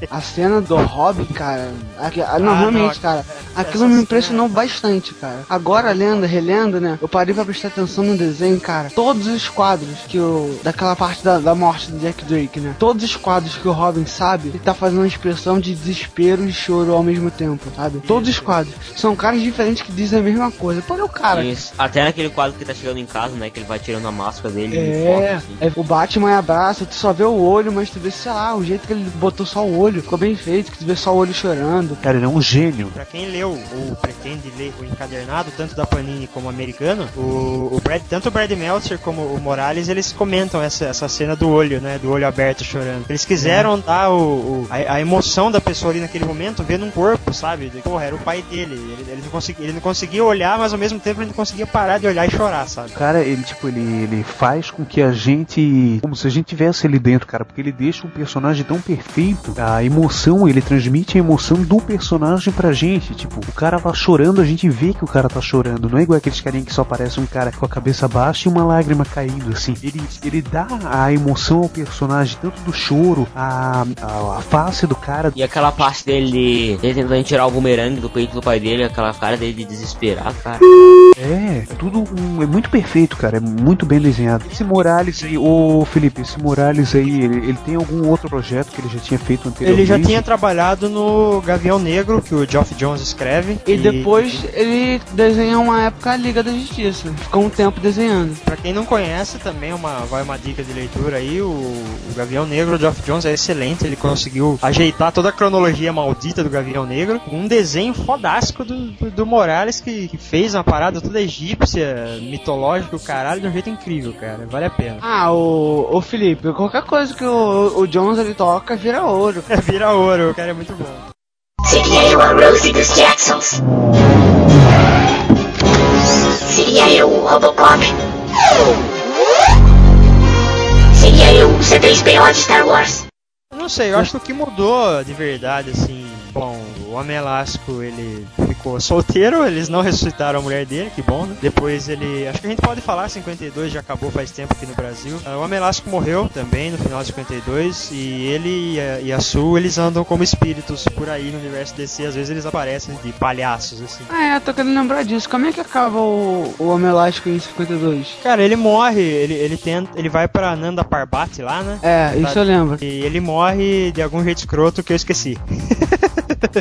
A cena do Robin, cara. aqui- ah, não,
Ah, não,
cara.
essa
Aquilo me
cena-
impressionou bastante, cara. Agora, lendo, relendo, né? Eu parei pra prestar atenção no desenho, cara. Todos os quadros que o. Daquela parte da, da morte do Jack Drake, né? Todos os quadros que o Robin sabe, ele tá fazendo uma expressão de desespero e choro ao mesmo tempo, sabe? Todos os quadros. São caras diferentes que dizem a mesma coisa. Porra, é o cara.
Isso. Até naquele quadro que tá chegando em casa, né? Que ele vai tirando a máscara dele.
É,
foto, assim.
é, o Batman abraça, tu só vê o olho, mas tu vê, sei lá, o jeito que ele botou só o olho, ficou bem feito, que tu vê só o olho chorando.
Cara, ele é um gênio.
Pra quem leu ou pretende ler o encadernado, tanto da Panini como americano, o, o Brad, tanto o Brad Meltzer como o Morales, eles comentam essa, essa cena do olho, né? Do olho aberto chorando. Eles quiseram dar o, o- a, a emoção da pessoa ali naquele momento, vendo um corpo, sabe? De, porra, era o pai dele. Ele, ele, não conseguia, ele não conseguia olhar, mas ao mesmo tempo ele não conseguia parar de olhar e chorar, sabe?
O cara, ele, tipo, ele, ele faz com que a gente. Como se a gente tivesse ali dentro, cara. Porque ele deixa um personagem tão perfeito. A emoção, ele transmite a emoção do personagem pra gente. Tipo, o cara tá chorando, a gente vê que o cara tá chorando. Não é igual aqueles carinha que só aparece um cara com a cabeça baixa e uma lágrima caindo, assim. Ele, ele dá a emoção ao personagem, tanto do choro, a, a, a face do cara.
E aquela parte dele, ele tentando tirar o bumerangue do peito do pai dele, aquela cara dele de desesperado, cara.
É, tudo um- é muito perfeito, cara. É muito bem desenhado. Esse Morales aí, ô Felipe, esse Morales aí, ele, ele tem algum outro projeto que ele já tinha feito anteriormente?
Ele já tinha trabalhado no Gavião Negro, que o Geoff Jones escreve.
E depois ele desenha uma época a Liga da Justiça. Ficou um tempo desenhando.
Pra quem não conhece, também uma, vai uma dica de leitura aí, o, o Gavião Negro, o Geoff Jones é excelente, ele conseguiu ajeitar toda a cronologia maldita do Gavião Negro, com um desenho fodástico do, do, do Morales, que, que fez uma parada toda egípcia, mitológica, o caralho, de um jeito incrível, cara, vale a pena.
Ah, o, o Felipe, qualquer coisa que o, o Jones ele toca vira ouro. *laughs*
Vira ouro, o cara é muito bom.
Seria eu a Rosie dos Jacksons. Seria eu o Robocop. Seria eu o C3PO de Star Wars.
Eu Não sei, eu acho que o que mudou de verdade, assim, bom, o Homem Elástico, ele ficou solteiro, eles não ressuscitaram a mulher dele, que bom, né? Depois ele, acho que a gente pode falar, 52 já acabou faz tempo aqui no Brasil. Ah, O Homem Elástico morreu também no final de 52 e ele e a, e a Sue, eles andam como espíritos por aí no universo DC, às vezes eles aparecem de palhaços, assim.
Ah, é, tô querendo lembrar disso. Como é que acaba o, o Homem Elástico em 52?
Cara, ele morre, ele, ele tenta, ele vai pra Nanda Parbat lá, né?
É, isso eu lembro.
E ele morre de algum jeito escroto que eu esqueci. *laughs*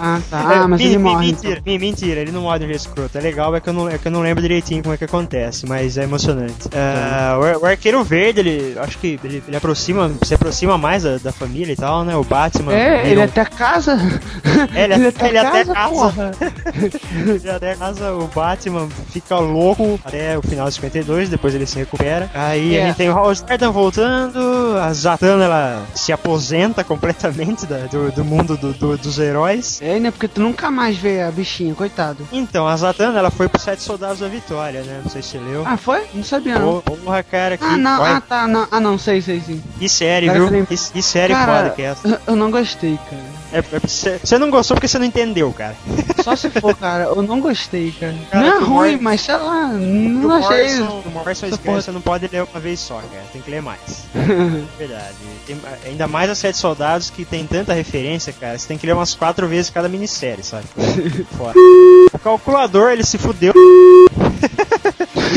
Ah, tá. Ah, mas
Mi-
ele morre.
Mentira, mi- mentira, ele não morre de um jeito escroto. É legal, é que, eu não, é que eu não lembro direitinho como é que acontece, mas é emocionante. Ah, o, ar- o Arqueiro Verde, ele acho que ele, ele aproxima, se aproxima mais da, da família e tal, né? O Batman.
É, ele
não-
até casa.
É, ele, *laughs*
ele
até, ele até
casa,
casa. *laughs* ele até casa, o Batman fica louco até o final de 52, depois ele se recupera. Aí
É.
a gente tem o Howard Jordan voltando, a Zatanna ela se aposenta completamente da- do, do mundo do- do- dos heróis.
É, né? Porque tu nunca mais vê a bichinha, coitado.
Então, a Zatanna ela foi pro Sete Soldados da Vitória, né? Não sei se você leu.
Ah, foi? Não sabia não.
Porra, cara, que,
Ah, não, ah, tá, não, ah, não, sei, sei, sim.
que série,
Agora
viu?
lembrei.
Que, que série
Cara,
foda que é essa.
Eu não gostei, cara.
É, é, você você não gostou porque você não entendeu, cara.
Só se for, *laughs* cara, eu não gostei, cara.
Cara,
não é ruim,
Mor-
mas sei lá,
Do
não achei.
Morrison, do Morrison
porra-
você não pode ler uma vez só, cara. Tem que ler mais. *laughs* Verdade. Tem- ainda mais a Sete Soldados que tem tanta referência, cara. Você tem que ler umas quatro vezes cada minissérie, sabe? *laughs* Foda. O calculador, ele se fudeu.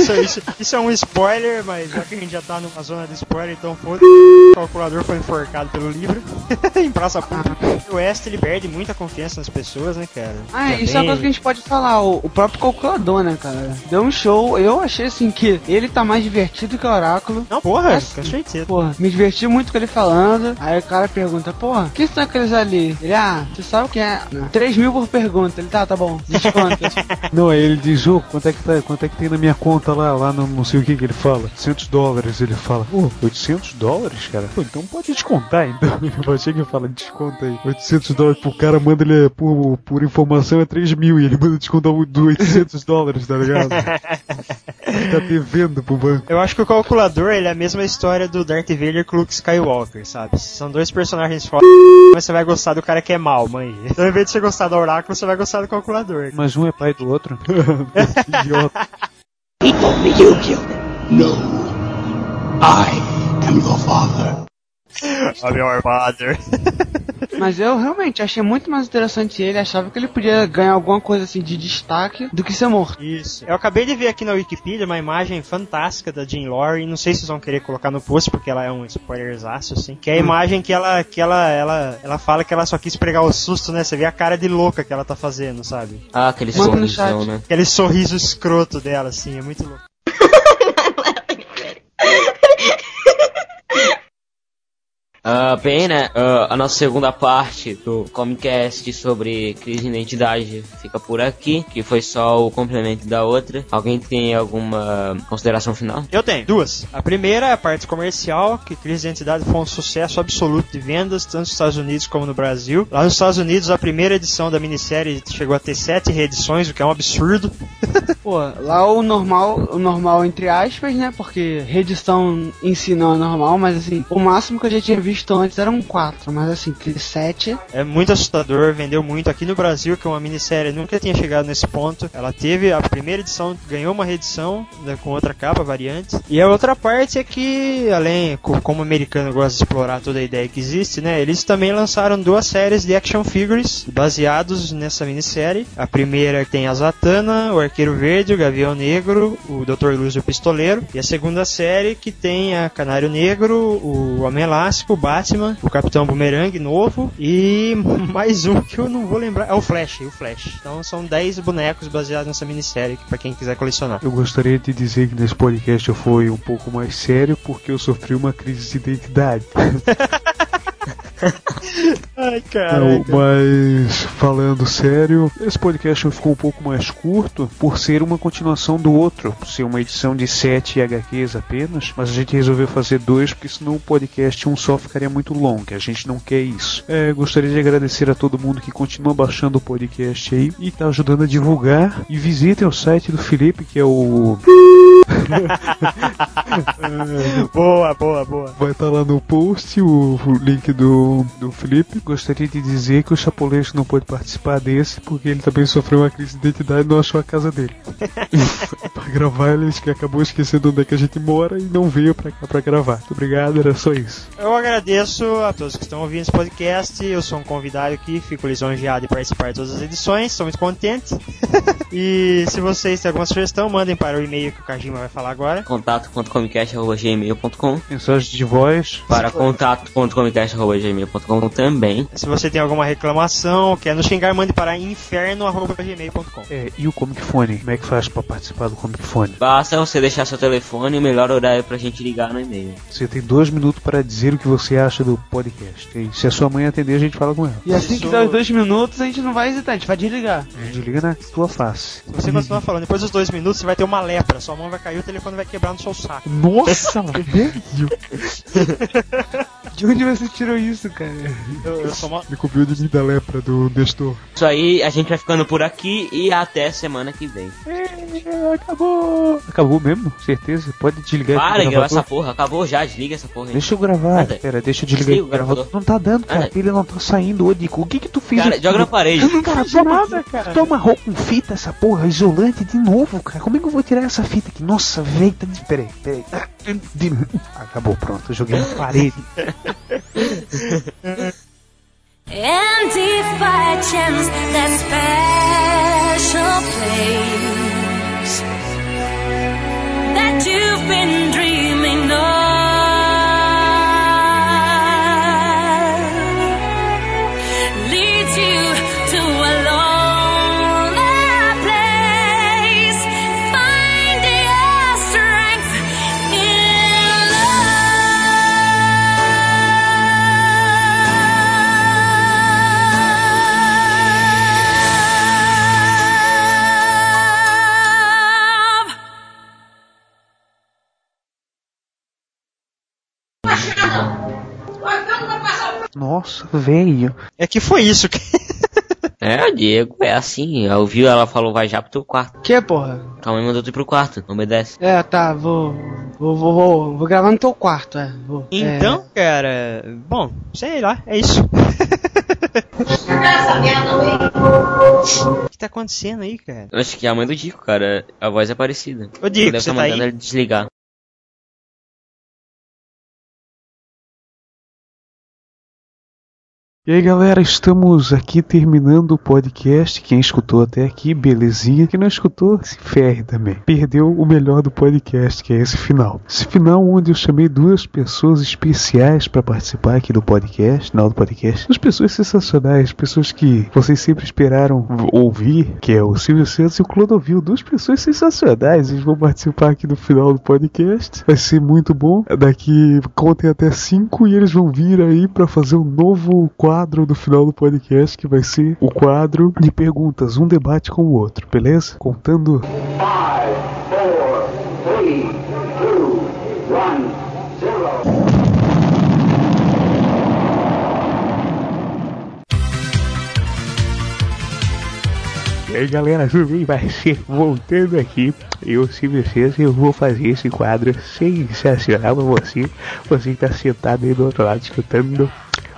Isso, isso- isso é um spoiler, mas já que a gente já tá numa zona de spoiler, então foda O calculador foi enforcado pelo livro *laughs* em praça pública. O West, ele perde muita confiança nas pessoas, né, cara?
Ah, isso é uma coisa que a gente pode falar, o, o próprio calculador, né, cara? Deu um show, eu achei assim que ele tá mais divertido que o Oráculo.
Não, porra,
Mas-
com certeza.
Porra, me diverti muito com ele falando. Aí o cara pergunta, porra, o que são aqueles ali? Ele, ah, você sabe o que é? 3 mil por pergunta. Ele, tá, tá bom, desconta. *laughs*
Não, aí ele diz, ô, quanto é que tá, quanto é que tem na minha conta lá, lá no não sei o que que ele fala? 800 dólares, ele fala, ô, 800 dólares, cara? Pô, então pode descontar, então. Eu achei que eu falo, desconta aí. 800 dólares pro cara, manda ele, por, por informação é 3 mil, e ele manda descontar do 800 dólares, tá ligado? tá devendo pro banco.
Eu acho que o calculador ele é a mesma história do Darth Vader e Luke Skywalker, sabe? São dois personagens foda, mas você vai gostar do cara que é mal, mãe. Então, ao invés de você gostar do oráculo, você vai gostar do calculador.
Mas um é pai do outro. *laughs* Idiota.
He told me you killed him.
No. I am your father.
I'm your father. *laughs*
Mas eu realmente achei muito mais interessante ele. Achava que ele podia ganhar alguma coisa assim de destaque do que ser morto.
Isso. Eu acabei de ver aqui na Wikipedia uma imagem fantástica da Jean Lore, não sei se vocês vão querer colocar no post, porque ela é um spoilerzaço, assim. Que é a imagem que ela, que ela, ela, ela fala que ela só quis pregar o susto, né? Você vê a cara de louca que ela tá fazendo, sabe?
Ah, aquele sorrisão, né?
Aquele sorriso escroto dela, assim, é muito louco.
Ah, bem, né? ah, a nossa segunda parte do Comcast sobre crise de identidade fica por aqui, que foi só o complemento da outra. Alguém tem alguma consideração final?
Eu tenho duas. A primeira é a parte comercial, que Crise de Identidade foi um sucesso absoluto de vendas, tanto nos Estados Unidos como no Brasil. Lá nos Estados Unidos, a primeira edição da minissérie chegou a ter sete reedições, o que é um absurdo. *laughs*
Pô, lá o normal, o normal entre aspas, né? Porque reedição em si não é normal, mas assim, o máximo que eu já tinha visto antes eram quatro, mas assim, que sete.
É muito assustador, vendeu muito aqui no Brasil, que é uma minissérie nunca tinha chegado nesse ponto. Ela teve a primeira edição, ganhou uma reedição né, com outra capa, variante. E a outra parte é que, além, co- como o americano gosta de explorar toda a ideia que existe, né? Eles também lançaram duas séries de action figures baseados nessa minissérie. A primeira tem a Zatanna, o Arqueiro Verde, o Gavião Negro, o Dr. Luz e o Pistoleiro. E a segunda série que tem a Canário Negro, o Homem Elástico, Batman, o Capitão Boomerang novo e *laughs* mais um que eu não vou lembrar. É o Flash, o Flash. Então são 10 bonecos baseados nessa minissérie pra quem quiser colecionar.
Eu gostaria de dizer que nesse podcast eu fui um pouco mais sério porque eu sofri uma crise de identidade. *laughs*
Ai,
Não, mas falando sério, esse podcast ficou um pouco mais curto por ser uma continuação do outro, por ser uma edição de 7 HQs apenas, mas a gente resolveu fazer dois porque senão o podcast um só ficaria muito longo, a gente não quer isso. É, gostaria de agradecer a todo mundo que continua baixando o podcast aí e tá ajudando a divulgar e visitem o site do Felipe que é o *laughs*
boa, boa, boa.
Vai estar lá no post o, link do, do Felipe. Gostaria de dizer que o Chapolete não pôde participar desse porque ele também sofreu uma crise de identidade e não achou a casa dele. *laughs* pra gravar, ele que acabou esquecendo onde é que a gente mora e não veio pra cá pra gravar. Muito obrigado, era só isso.
Eu agradeço a todos que estão ouvindo esse podcast. Eu sou um convidado aqui, fico lisonjeado de participar de todas as edições, estou muito contente. *laughs* e se vocês têm alguma sugestão, mandem para o e-mail que o Kajima vai falar agora.
contato.comcast.gmail.com
Mensagem de voz.
Para contato.comcast.gmail.com também.
Se você tem alguma reclamação, quer nos xingar, mande para inferno.gmail.com.
É, e o Comic Fone? Como é que faz pra participar do Comic Fone?
Basta você deixar seu telefone e o melhor horário pra gente ligar no e-mail.
Você tem dois minutos para dizer o que você acha do podcast. E se a sua mãe atender, a gente fala com ela.
E assim que dá os dois minutos, a gente não vai hesitar, a gente vai desligar.
Desliga na tua face.
Se você continuar falando, depois dos dois minutos você vai ter uma lepra, sua mão vai cair, o telefone vai quebrar no seu saco.
Nossa, *laughs* velho! *laughs*
De onde você tirou isso, cara?
Eu, eu sou uma...
Me cobriu de mim da lepra do Nestor.
Isso aí, a gente vai ficando por aqui e até semana que vem.
É, acabou! Acabou mesmo? Certeza? Pode desligar
Para gravar essa porra, acabou já, desliga essa porra aí.
Deixa eu gravar.
Anda.
Pera, deixa eu desligar
Desliga
o gravador. Não tá dando, cara.
Anda.
Ele não tá saindo, ô Dico. O que que tu fez?
Cara,
aqui?
joga na parede.
Cara, toma, toma roupa com fita essa porra, isolante de novo, cara. Como é que eu vou tirar essa fita aqui? Nossa, tá de... Peraí, peraí. Acabou, pronto. Joguei na parede.
And if by chance that special place that you've been dreaming of
Velho.
É que foi isso. *laughs*
É, o Diego, é assim. Ouviu, ela falou, vai já pro teu quarto.
Que, porra?
Calma aí, mandou tu ir pro quarto, não obedece.
É, tá, vou. Vou, vou, vou, vou gravar no teu quarto, é. Vou.
Então, cara, bom, sei lá, é isso. *laughs* O que tá acontecendo aí, cara?
Eu acho que é a mãe do Dico, cara. A voz é parecida.
Ô, Dico,
Deve
você
tá
tá aí?
mandando ele desligar.
E aí galera, estamos aqui terminando o podcast. Quem escutou até aqui, belezinha. Quem não escutou, se ferre também. Perdeu o melhor do podcast, que é esse final. Esse final onde eu chamei duas pessoas especiais para participar aqui do podcast, final do podcast. Duas pessoas sensacionais, pessoas que vocês sempre esperaram ouvir, que é o Silvio Santos e o Clodovil. Duas pessoas sensacionais. Eles vão participar aqui no final do podcast. Vai ser muito bom. Daqui contem até cinco e eles vão vir aí para fazer um novo quadro do final do podcast que vai ser o quadro de perguntas, um debate com o outro, beleza? Contando. E aí galera, bem? Vai ser voltando aqui. Eu, Silvio César, eu vou fazer esse quadro sensacional pra você. Você que tá sentado aí do outro lado escutando.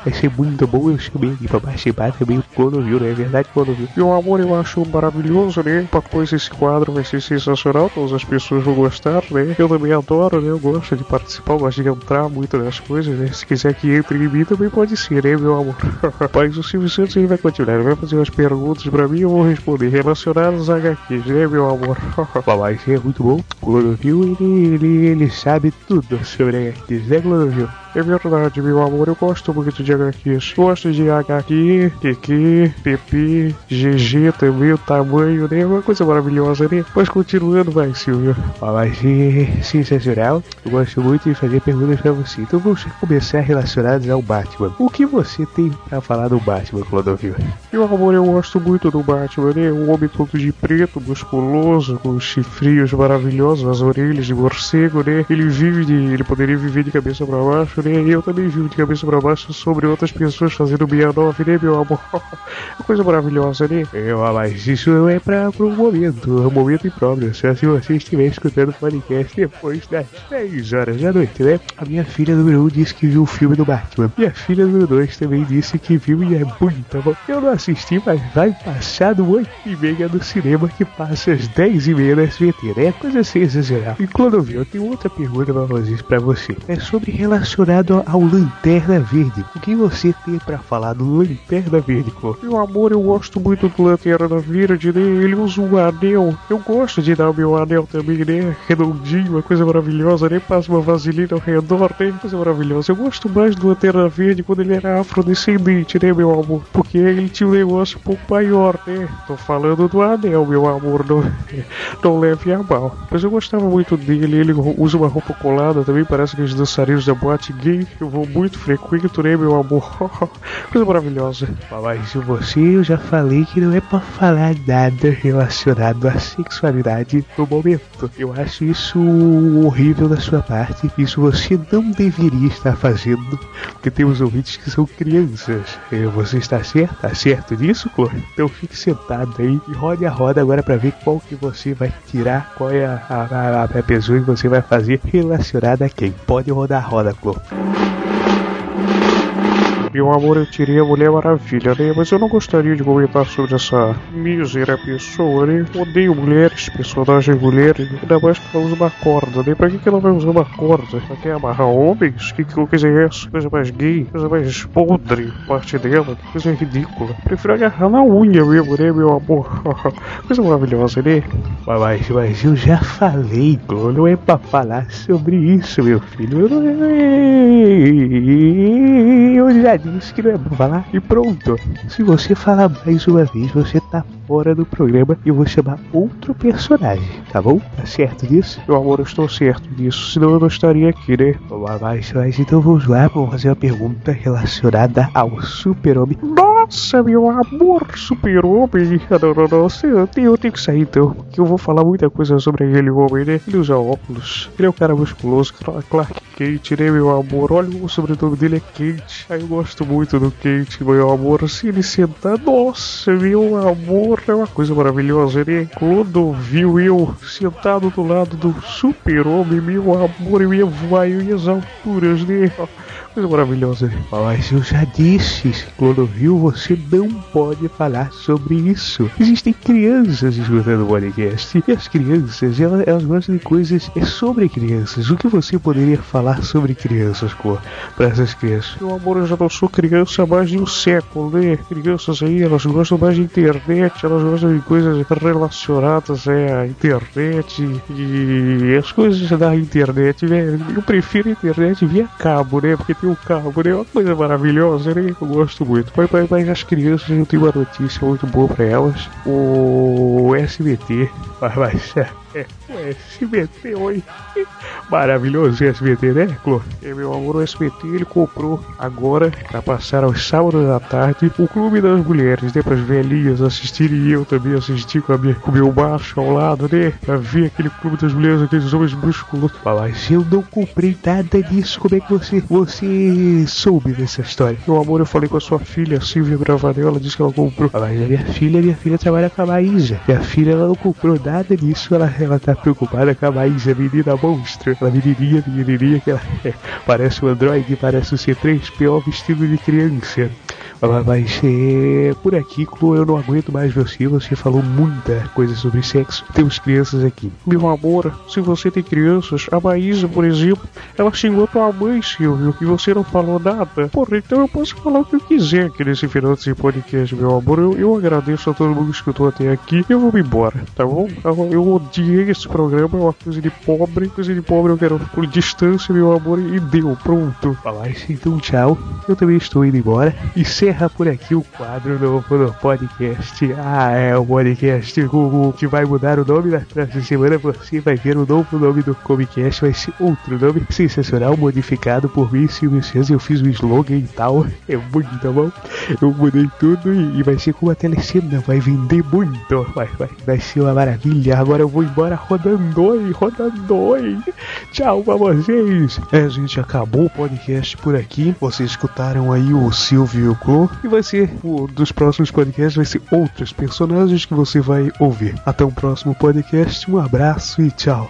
Vai ser muito bom. Eu chamei aqui pra participar também o Clodovil, não é verdade, Clodovil? Meu amor, eu acho maravilhoso, né? Pra coisa esse quadro vai ser sensacional. Todas as pessoas vão gostar, né? Eu também adoro, né? Eu gosto de participar, gosto de entrar muito nas coisas, né? Se quiser que entre em mim também pode ser, né, meu amor? *laughs* Mas o Silvio Santos ele vai continuar, ele vai fazer umas perguntas pra mim e eu vou responder relacionadas a HQs, né, meu amor? *laughs* Mas é muito bom. O Clodovil, ele, ele, ele sabe tudo sobre HQs, né, Clodovil? É verdade, meu amor, eu gosto muito de HQs. Gosto de HQ, QQ, PP, GG também, o tamanho, né? Uma coisa maravilhosa, né? Mas continuando, vai, Silvio. Ah, Mas é sensacional. Eu gosto muito de fazer perguntas pra você. Então vamos começar relacionadas ao Batman. O que você tem pra falar do Batman, Clodovil? Meu amor, eu gosto muito do Batman, né? Um homem todo de preto, musculoso, com chifrinhos maravilhosos, as orelhas de morcego, né? Ele vive de. ele poderia viver de cabeça pra baixo, Eu também vivo de cabeça pra baixo sobre outras pessoas fazendo 69, né, meu amor? *laughs* Coisa maravilhosa, né? É, mas isso é pra, pro momento, é um momento impróprio. Se você estiver escutando o podcast depois das 10 horas da noite, né? A minha filha número 1 disse que viu o filme do Batman. Minha filha número 2 também disse que viu e é muito bom. Eu não assisti, mas vai passar no 8 e meia do cinema que passa às 10 e meia no SBT, né? Coisa sensacional. E Clodovil, eu tenho outra pergunta pra fazer pra você. É sobre ao Lanterna Verde. O que você tem pra falar do Lanterna Verde? Meu amor, eu gosto muito do Lanterna Verde, né? Ele usa um anel. Eu gosto de dar o meu anel também, né? Redondinho, uma coisa maravilhosa, né? Passa uma vaselina ao redor, né? Coisa maravilhosa. Eu gosto mais do Lanterna Verde quando ele era afrodescendente, né, meu amor? Porque ele tinha um negócio um pouco maior, né? Tô falando do anel, meu amor, não, *laughs* não leve a mal. Mas eu gostava muito dele, ele usa uma roupa colada também, parece que os dançarinos da boate gay. Eu vou muito frequento, né, meu amor? *laughs* Coisa maravilhosa. Mas se você, eu já falei que não é pra falar nada relacionado à sexualidade no momento. Eu acho isso horrível da sua parte. Isso você não deveria estar fazendo, porque temos ouvintes que são crianças. E Você está certo? Tá certo nisso, Chloe? Então fique sentado aí e rode a roda agora pra ver qual que você vai tirar, qual é a, a, a, a pessoa que você vai fazer relacionada a quem. Pode rodar a roda, Chloe. Mm-hmm. Meu amor, eu tirei a Mulher Maravilha, né? Mas eu não gostaria de comentar sobre essa mísera pessoa, né? Odeio mulheres, personagens mulheres, ainda mais que ela usa uma corda, né? Pra que, que ela vai usar uma corda? Ela quer amarrar homens? Que, que coisa é essa? Coisa mais gay, coisa mais podre, parte dela, coisa ridícula. Prefiro agarrar na unha mesmo, né, meu amor? *laughs* coisa maravilhosa, né? Mas, mas eu já falei, não é pra falar sobre isso, meu filho. Eu, não, *laughs* eu já disse que falar e pronto. Se você falar mais uma vez, você tá fora do programa e eu vou chamar outro personagem, tá bom? Tá certo disso? Meu amor, eu estou certo disso, senão eu não estaria aqui, né? Mas, mas então vamos lá, vamos fazer uma pergunta relacionada ao super-homem. Nossa, meu amor, super-homem! Ah, *laughs* não, eu tenho, que sair então, porque eu vou falar muita coisa sobre aquele homem, né? Ele usa óculos, ele é um cara musculoso, Clark Kent, né, meu amor? Olha, o sobrenome dele é Kent. Aí eu gosto muito do Kent, meu amor. Se ele sentar, nossa, meu amor, é uma coisa maravilhosa, né? Quando viu eu sentado do lado do super-homem, meu amor, eu ia voar, eu ia às alturas, né? Coisa maravilhosa. Mas eu já disse, viu, você não pode falar sobre isso. Existem crianças escutando o podcast. E as crianças, elas, elas gostam de coisas é sobre crianças. O que você poderia falar sobre crianças, Cor? Para essas crianças? Meu amor, eu já não sou criança há mais de um século, né? Crianças aí, elas gostam mais de internet, elas gostam de coisas relacionadas é, à internet e as coisas da internet, né? Eu prefiro a internet via cabo, né? Porque tem o cabo, né? Uma coisa maravilhosa, né? Eu gosto muito. Mas, mas, mas as crianças, eu tenho uma notícia muito boa para elas. O SBT, mas, mas é, é, o SBT, oi. Maravilhoso o SBT, né, Clô? É, meu amor, o SBT ele comprou agora, pra passar aos sábados da tarde, o Clube das Mulheres, né? Para as velhinhas assistirem e eu também assistir com, a minha, com meu macho ao lado, né? Pra ver aquele Clube das Mulheres, aqueles homens musculosos. Mas eu não comprei nada disso. Como é que você, você soube dessa história? Meu amor, eu falei com a sua filha, Silvia Bravanel, ela disse que ela comprou. Mas a minha filha, minha filha trabalha com a Maísa. Minha filha, ela não comprou nada disso, ela, ela tá preocupada com a Maísa, menina monstro. Aquela menininha, menininha que ela é, *laughs* parece um androide, parece um C3PO vestido de criança. Mas é, por aqui, Clô, eu não aguento mais você. Você falou muita coisa sobre sexo. Temos crianças aqui. Meu amor, se você tem crianças, a Maísa, por exemplo, ela xingou tua mãe, Silvio, e você não falou nada. Porra, então eu posso falar o que eu quiser aqui nesse final desse podcast, meu amor. Eu, eu agradeço a todo mundo que escutou até aqui. Eu vou me embora, tá bom? Eu, eu odiei esse programa, é uma coisa de pobre. Coisa de pobre eu quero por distância, meu amor, e deu, pronto. Falar então tchau. Eu também estou indo embora. Encerra por aqui o quadro novo do podcast. Ah, é o podcast Google que vai mudar o nome na próxima semana. Você vai ver o novo nome do Comicast, vai ser outro nome sensacional, modificado por mim, Silvio César. Eu fiz o slogan e tal, *laughs* é muito bom. Eu mudei tudo e, e vai ser como a telecena, vai vender muito. Vai, vai, vai ser uma maravilha. Agora eu vou embora rodando, oi, rodando. Tchau pra vocês. É, gente, acabou o podcast por aqui. Vocês escutaram aí o Silvio e E vai ser, o dos próximos podcasts, vai ser outros personagens que você vai ouvir. Até o próximo podcast, um abraço e tchau.